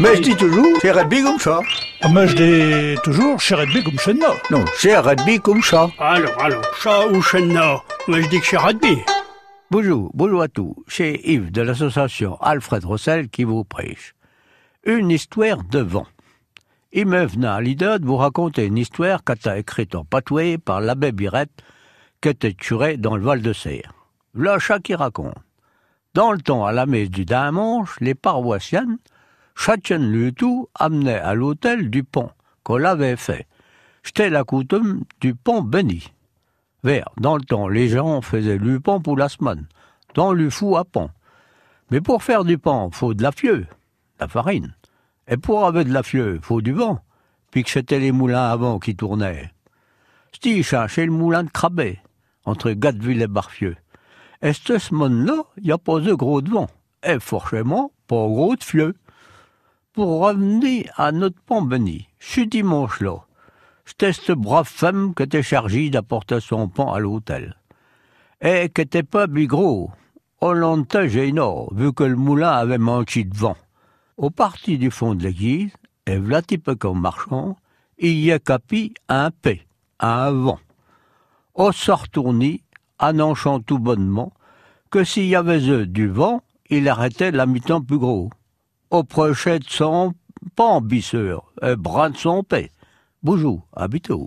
Mais je dis toujours, c'est rugby comme ça. Ah, Mais je dis toujours, chez Redby comme chez nous. Non, c'est rugby comme ça. Alors, alors, chat ou chenna Moi, je dis que c'est rugby. Bonjour, bonjour à tous. C'est Yves de l'association Alfred Rossel qui vous prêche. Une histoire de vent. Il me venait à l'idée de vous raconter une histoire qu'a été écrite en patoué par l'abbé Birette, qui était tué dans le Val de Serre. Là, chat qui raconte. Dans le temps, à la messe du dimanche, les paroissiennes, tout, amenait à l'hôtel du pont qu'on l'avait fait. C'était la coutume du pont béni. Vers, dans le temps, les gens faisaient du pont pour la semaine, dans le fou à pont. Mais pour faire du pont, faut de la fieu, la farine. Et pour avoir de la fieu, faut du vent, puis que c'était les moulins avant qui tournaient. C'ti cherchait le moulin de Crabet, entre Gatteville et Barfieux. Et cette semaine-là, y a pas de gros de vent, et forcément, pas gros de fieu. Pour revenir à notre pont béni, ce dimanche-là, c'était cette brave femme qui était chargée d'apporter son pain à l'hôtel. Et qui était pas bi gros. On l'entend gênant, vu que le moulin avait manqué de vent. Au parti du fond de l'église, et v'là peu comme marchand, il y a capi un paix, un vent. On s'en retourni, annonçant tout bonnement que s'il y avait eux du vent, il arrêtait la mi-temps plus gros. Au prochain de son pan, bisseur, et bras de son paix. Bonjour, bientôt.